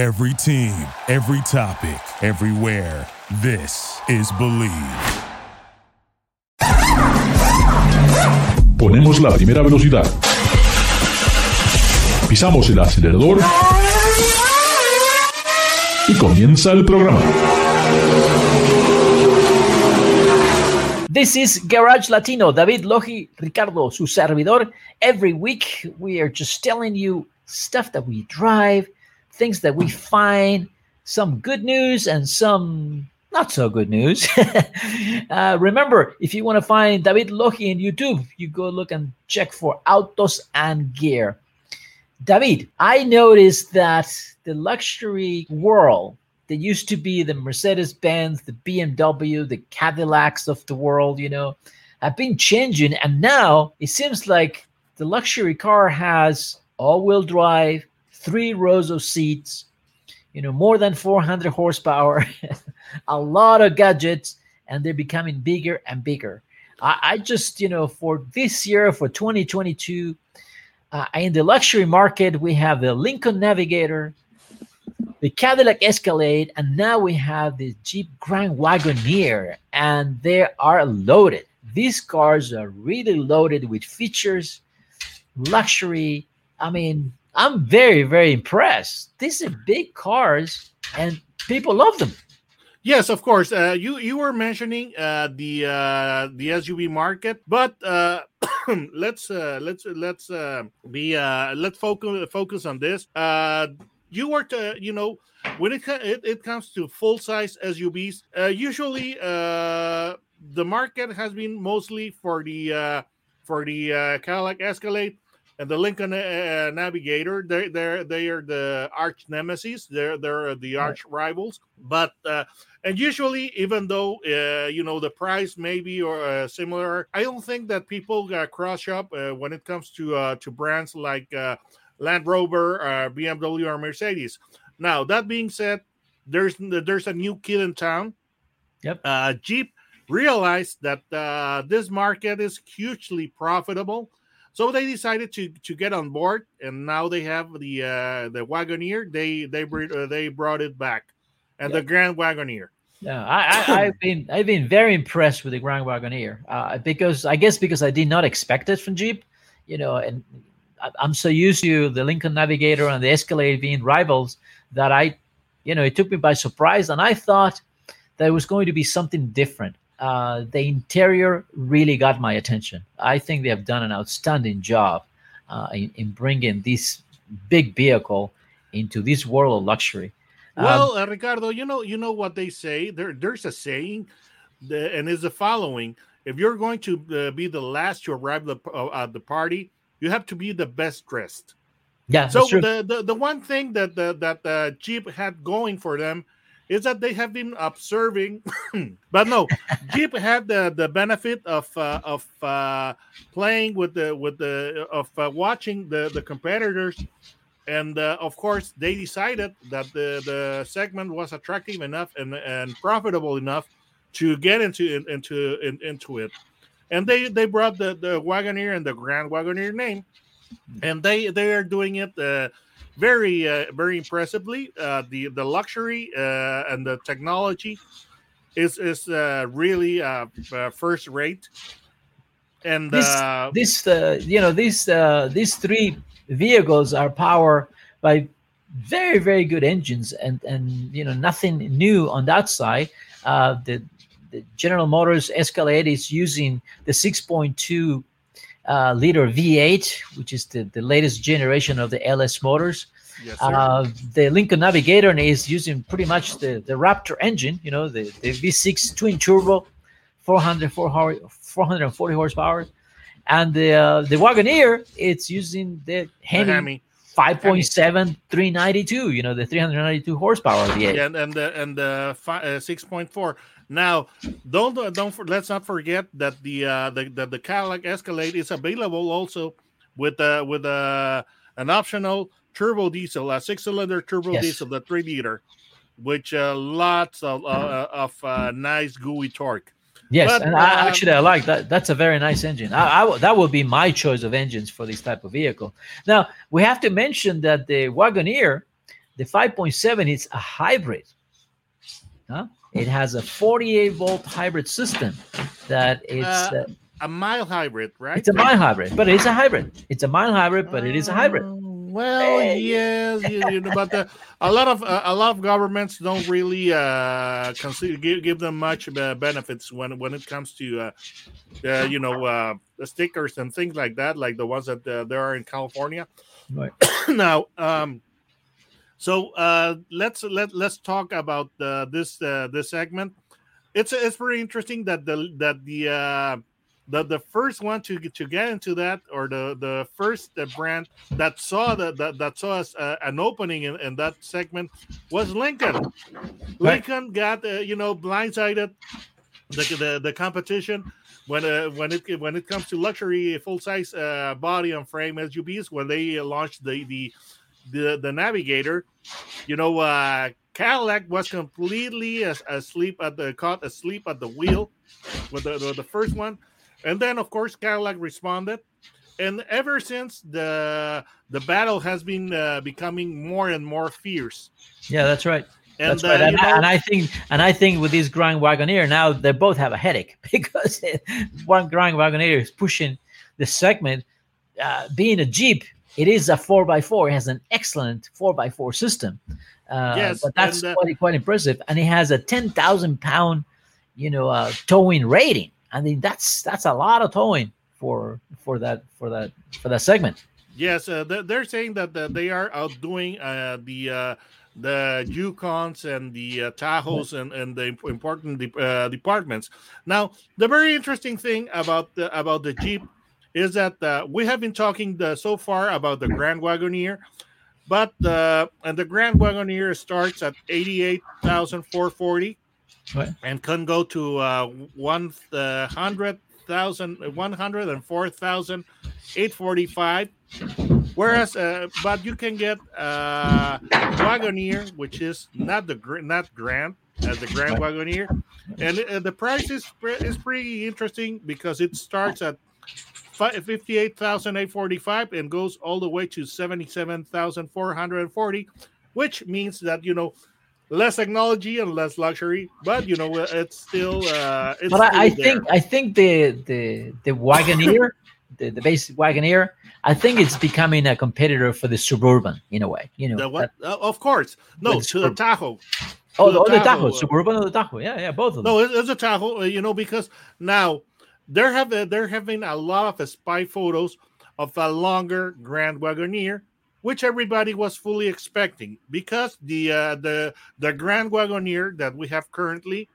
Every team, every topic, everywhere. This is Bleav. Ponemos la primera velocidad. Pisamos el acelerador. Y comienza el programa. This is Garage Latino. David Logi, Ricardo, su servidor. Every week we are just telling you stuff that we drive, things that we find, some good news and some not so good news. uh, remember, if you want to find David Logi in YouTube, you go look and check for Autos and Gear. David, I noticed that the luxury world that used to be the Mercedes Benz, the BMW, the Cadillacs of the world, you know, have been changing. And now it seems like the luxury car has all wheel drive, three rows of seats, you know, more than 400 horsepower, a lot of gadgets, and they're becoming bigger and bigger. I, I just, you know, for this year, for 2022, uh, in the luxury market, we have the Lincoln Navigator, the Cadillac Escalade, and now we have the Jeep Grand Wagoneer, and they are loaded. These cars are really loaded with features, luxury. I mean, I'm very, very impressed. These are big cars, and people love them. Yes, of course. Uh, you you were mentioning uh, the uh, the SUV market, but uh, let's uh, let's let's uh, be let's focus focus on this. You were to you know when it it, it comes to full size SUVs, usually the market has been mostly for the for the Cadillac Escalade and the Lincoln uh, Navigator. They they they are the arch nemesis. They're they're the arch rivals. But uh, and usually, even though uh, you know the price maybe or uh, similar, I don't think that people uh, cross shop uh, when it comes to uh, to brands like uh, Land Rover, uh, BMW, or Mercedes. Now that being said, there's there's a new kid in town. Yep. Uh, Jeep realized that uh, this market is hugely profitable, so they decided to to get on board, and now they have the uh, the Wagoneer. They they uh, they brought it back, and the Grand Wagoneer. Yeah, I, I, I've been I've been very impressed with the Grand Wagoneer uh, because I guess because I did not expect it from Jeep, you know, and I- I'm so used to the Lincoln Navigator and the Escalade being rivals that I, you know, it took me by surprise, and I thought there was going to be something different. Uh, the interior really got my attention. I think they have done an outstanding job uh, in, in bringing this big vehicle into this world of luxury. Um, Well, uh, Ricardo, you know you know what they say. There there's a saying, the, and is the following: If you're going to uh, be the last to arrive the, uh, at the party, you have to be the best dressed. yeah, So that's true. the, the the one thing that the, that uh, Jeep had going for them is that they have been observing, but no, Jeep had the the benefit of uh, of uh, playing with the with the of uh, watching the the competitors, and uh, of course they decided that the the segment was attractive enough and and profitable enough to get into into in, into it, and they they brought the the Wagoneer and the Grand Wagoneer name and they they are doing it uh, very uh, very impressively. Uh, the the luxury uh, and the technology is is uh, really uh, uh, first rate. And this uh, this uh, you know these uh, these three vehicles are powered by very very good engines and and you know nothing new on that side uh, the, the general motors escalade is using the 6.2 uh, liter v8 which is the, the latest generation of the ls motors yes, uh, the Lincoln Navigator is using pretty much the, the Raptor engine, you know, the, the V6 twin turbo, 404 hor- 440 horsepower. And the uh, the Wagoneer, it's using the The Hemi Hemi. 5.7 392, you know, the 392 horsepower V8. And and the and the fi- uh, six point four. Now, don't don't for, let's not forget that the uh, the, the the Cadillac Escalade is available also with uh, with uh, an optional turbo diesel, a six cylinder turbo Yes. diesel, the three liter, which uh, lots of uh, of uh, nice gooey torque. Yes, But, and I, um, actually I like that. That's a very nice engine. I, I that would be my choice of engines for this type of vehicle. Now we have to mention that the Wagoneer, The 5.7 is a hybrid. Huh? It has a 48 volt hybrid system that it's Uh, uh, A mild hybrid, right? it's a mild hybrid, but it's a hybrid. It's a mild hybrid, but it is a hybrid. Well, Hey. yes, you, you know, but uh, a lot of uh, a lot of governments don't really uh, consider give, give them much uh, benefits when when it comes to uh, uh, you know uh, stickers and things like that, like the ones that uh, there are in California. Right. now, um, so uh, let's let let's talk about uh, this uh, this segment. It's it's very interesting that the that the uh, the the first one to get to get into that or the the first brand that saw that that, that saw us uh, an opening in, in that segment was Lincoln. Lincoln got uh, you know blindsided the the, the competition when uh, when it when it comes to luxury full size uh, body and frame SUVs when they uh, launched the the the, the Navigator, you know, uh, Cadillac was completely as, asleep at the caught asleep at the wheel with the, the the first one, and then of course Cadillac responded, and ever since the the battle has been uh, becoming more and more fierce. Yeah, that's right. And, That's right. uh, And, you know- and I think and I think with this Grand Wagoneer now they both have a headache because one Grand Wagoneer is pushing the segment. Uh, being a Jeep, it is a four x four. It has an excellent four x four system. Uh, Yes, but that's and, uh, quite quite impressive. And it has a ten thousand pound, you know, uh, towing rating. I mean, that's that's a lot of towing for for that for that for that segment. Yes, uh, they're, saying that they are outdoing uh, the uh, the Yukons and the uh, Tahoes and, and the important de- uh, departments. Now, the very interesting thing about the, about the Jeep is that uh, we have been talking the, so far about the Grand Wagoneer, but uh, and the Grand Wagoneer starts at eighty eight thousand four forty, Right. and can go to uh, one uh, hundred thousand one hundred and four thousand eight forty five. Whereas, uh, but you can get uh, Wagoneer, which is not the not grand as the Grand Wagoneer, and uh, the price is is pretty interesting because it starts at fifty eight thousand eight forty five and goes all the way to seventy seven thousand four hundred forty, which means that you know less technology and less luxury, but you know it's still uh, it's but I, I think I think the the the Wagoneer, the, the basic Wagoneer, I think it's becoming a competitor for the Suburban in a way. You know, the what? that- Uh, of course, no to the Tahoe. oh, the oh, the Tahoe, uh, Suburban or the Tahoe? Yeah, yeah, both of them. No, it- it's a Tahoe, uh, you know, because now they're having they're having a lot of spy photos of a longer Grand Wagoneer, which everybody was fully expecting because the uh, the the Grand Wagoneer that we have currently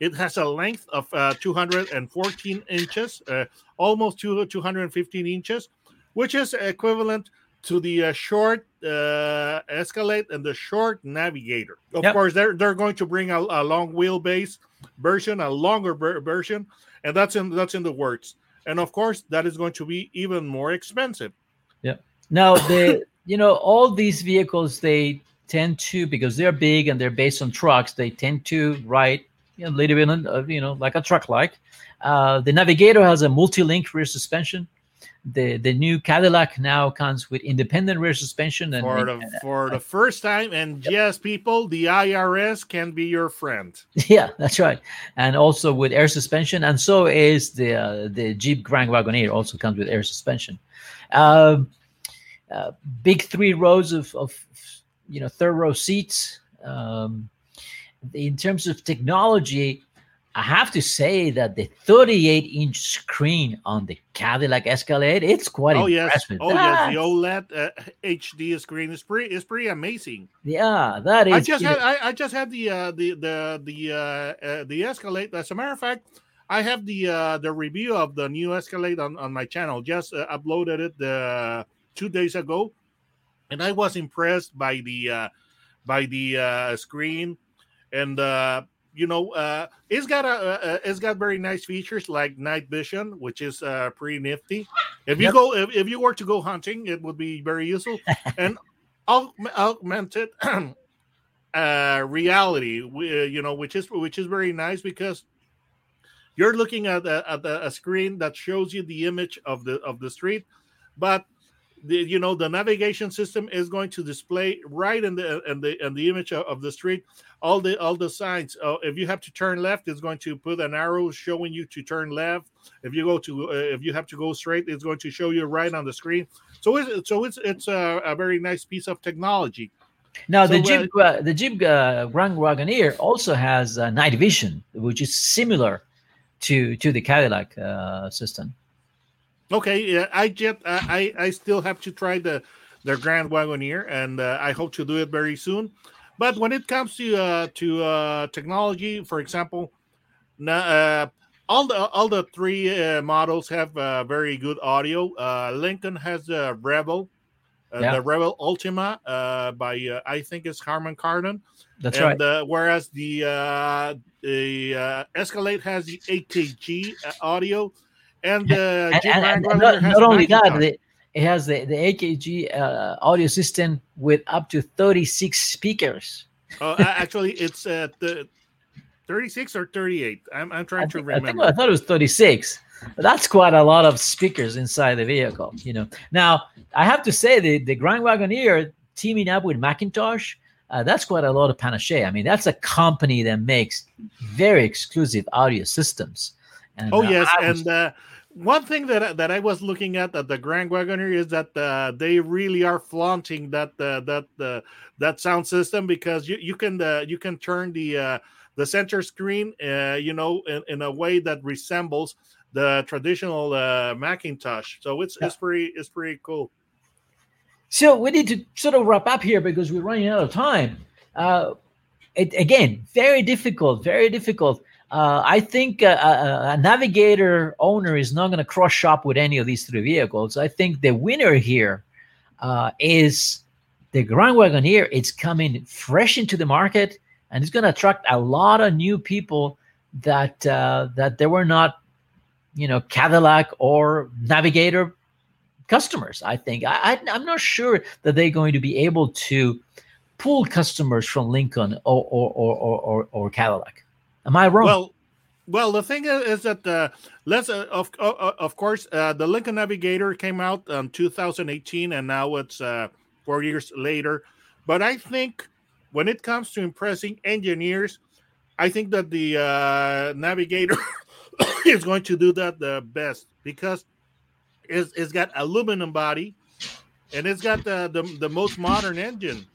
it has a length of uh, 214 inches, uh, almost two, 215 inches, which is equivalent to the uh, short uh, Escalade and the short Navigator. Of Yep. course, they're they're going to bring a, a long wheelbase version, a longer ver- version, and that's in that's in the works. And of course, that is going to be even more expensive. Now the you know all these vehicles they tend to because they're big and they're based on trucks they tend to ride you know, a little bit uh, you know like a truck like. Uh, the Navigator has a multi-link rear suspension. The the new Cadillac now comes with independent rear suspension and for the for the first time. And yes, people, the IRS can be your friend. yeah that's right and also with air suspension and so is the uh, the Jeep Grand Wagoneer also comes with air suspension. Um, uh, big three rows of, of you know third row seats. Um, in terms of technology, I have to say that the 38 inch screen on the Cadillac Escalade it's quite oh yes, impressive. oh yes, the OLED uh, HD screen is pretty is pretty amazing. yeah, that is. I just had I, I just had the uh, the the the uh, uh, the Escalade. As a matter of fact, I have the uh, the review of the new Escalade on, on my channel. Just uh, uploaded it uh, two days ago, and I was impressed by the uh, by the uh, screen, and uh, you know uh, it's got a uh, it's got very nice features like night vision, which is uh, pretty nifty. If you Yep. go if, if you were to go hunting, it would be very useful, and aug- augmented uh reality uh, you know which is which is very nice because you're looking at a, at a, a screen that shows you the image of the of the street but the, you know the navigation system is going to display right in the in the in the image of, of the street. All the all the signs uh, if you have to turn left it's going to put an arrow showing you to turn left. If you go to uh, if you have to go straight it's going to show you right on the screen. So it's so it's it's a, a very nice piece of technology. Now So, the Jeep uh, the Jeep uh, Grand Wagoneer also has uh, night vision, which is similar to to the Cadillac uh, system. Okay, yeah, I just I I still have to try the the Grand Wagoneer, and uh, I hope to do it very soon. But when it comes to uh, to uh, technology, for example, uh, all the all the three uh, models have uh, very good audio. Uh, Lincoln has the Revel, uh, Yeah. the Revel Ultima uh, by uh, I think it's Harman Kardon. That's and, right. Uh, whereas the uh, the uh, Escalade has the AKG uh, audio, and the and, and- and not, not only that, the, it has the, the AKG uh, audio system with up to 36 speakers. Uh, a- actually, it's at the 36 or 38. I'm, I'm I trying to think, I, think, remember. I thought it was 36. But that's quite a lot of speakers inside the vehicle, you know. Now, I have to say the, the Grand Wagoneer teaming up with McIntosh, uh, that's quite a lot of panache. I mean, that's a company that makes very exclusive audio systems. And, oh uh, yes, was- and uh, one thing that I- that I was looking at at the Grand Wagoneer is that uh, they really are flaunting that uh, that uh, that sound system because you you can uh, you can turn the uh, the center screen uh, you know in, in a way that resembles the traditional uh, McIntosh. So it's it's pretty it's pretty cool. So we need to sort of wrap up here because we're running out of time. Uh, it, again, very difficult, very difficult. Uh, I think a, a, a navigator owner is not going to cross shop with any of these three vehicles. I think the winner here uh, is the Grand Wagoneer. It's coming fresh into the market, and it's going to attract a lot of new people that uh, that they were not, you know, Cadillac or Navigator customers. I think I, I I'm not sure that they're going to be able to pull customers from Lincoln or or or, or, or Cadillac. Am I wrong? Well, well, the thing is, that uh, let's uh, of uh, uh, of course uh, the Lincoln Navigator came out in 2018, and now it's uh, four years later. But I think when it comes to impressing engineers, I think that the Navigator is going to do that the best because it's, it's got aluminum body and it's got the the, the most modern engine.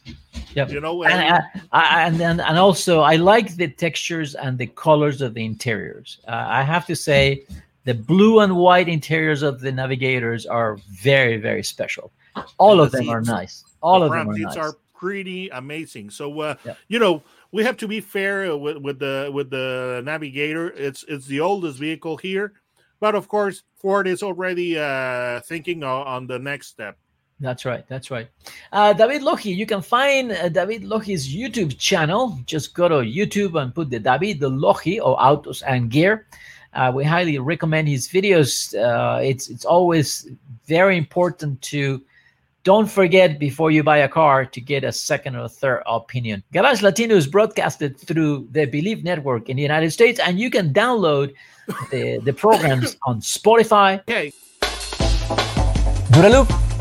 Yep. You know, and, and- I, and and and also I like the textures and the colors of the interiors. Uh, I have to say, the blue and white interiors of the Navigators are very very special. All of the them are nice. All the of them are seats nice. are pretty amazing. So uh, Yep. you know we have to be fair with, with the with the Navigator. It's it's the oldest vehicle here, but of course Ford is already uh, thinking on, on the next step. That's right. That's right. Uh, David Lohi, you can find uh, David Lohi's YouTube channel. Just go to YouTube and put the David the Lohi or Autos and Gear. Uh, we highly recommend his videos. Uh, it's it's always very important to don't forget before you buy a car to get a second or third opinion. Garage Latino is broadcasted through the Bleav Network in the United States, and you can download the, the programs on Spotify, Okay, Duraloop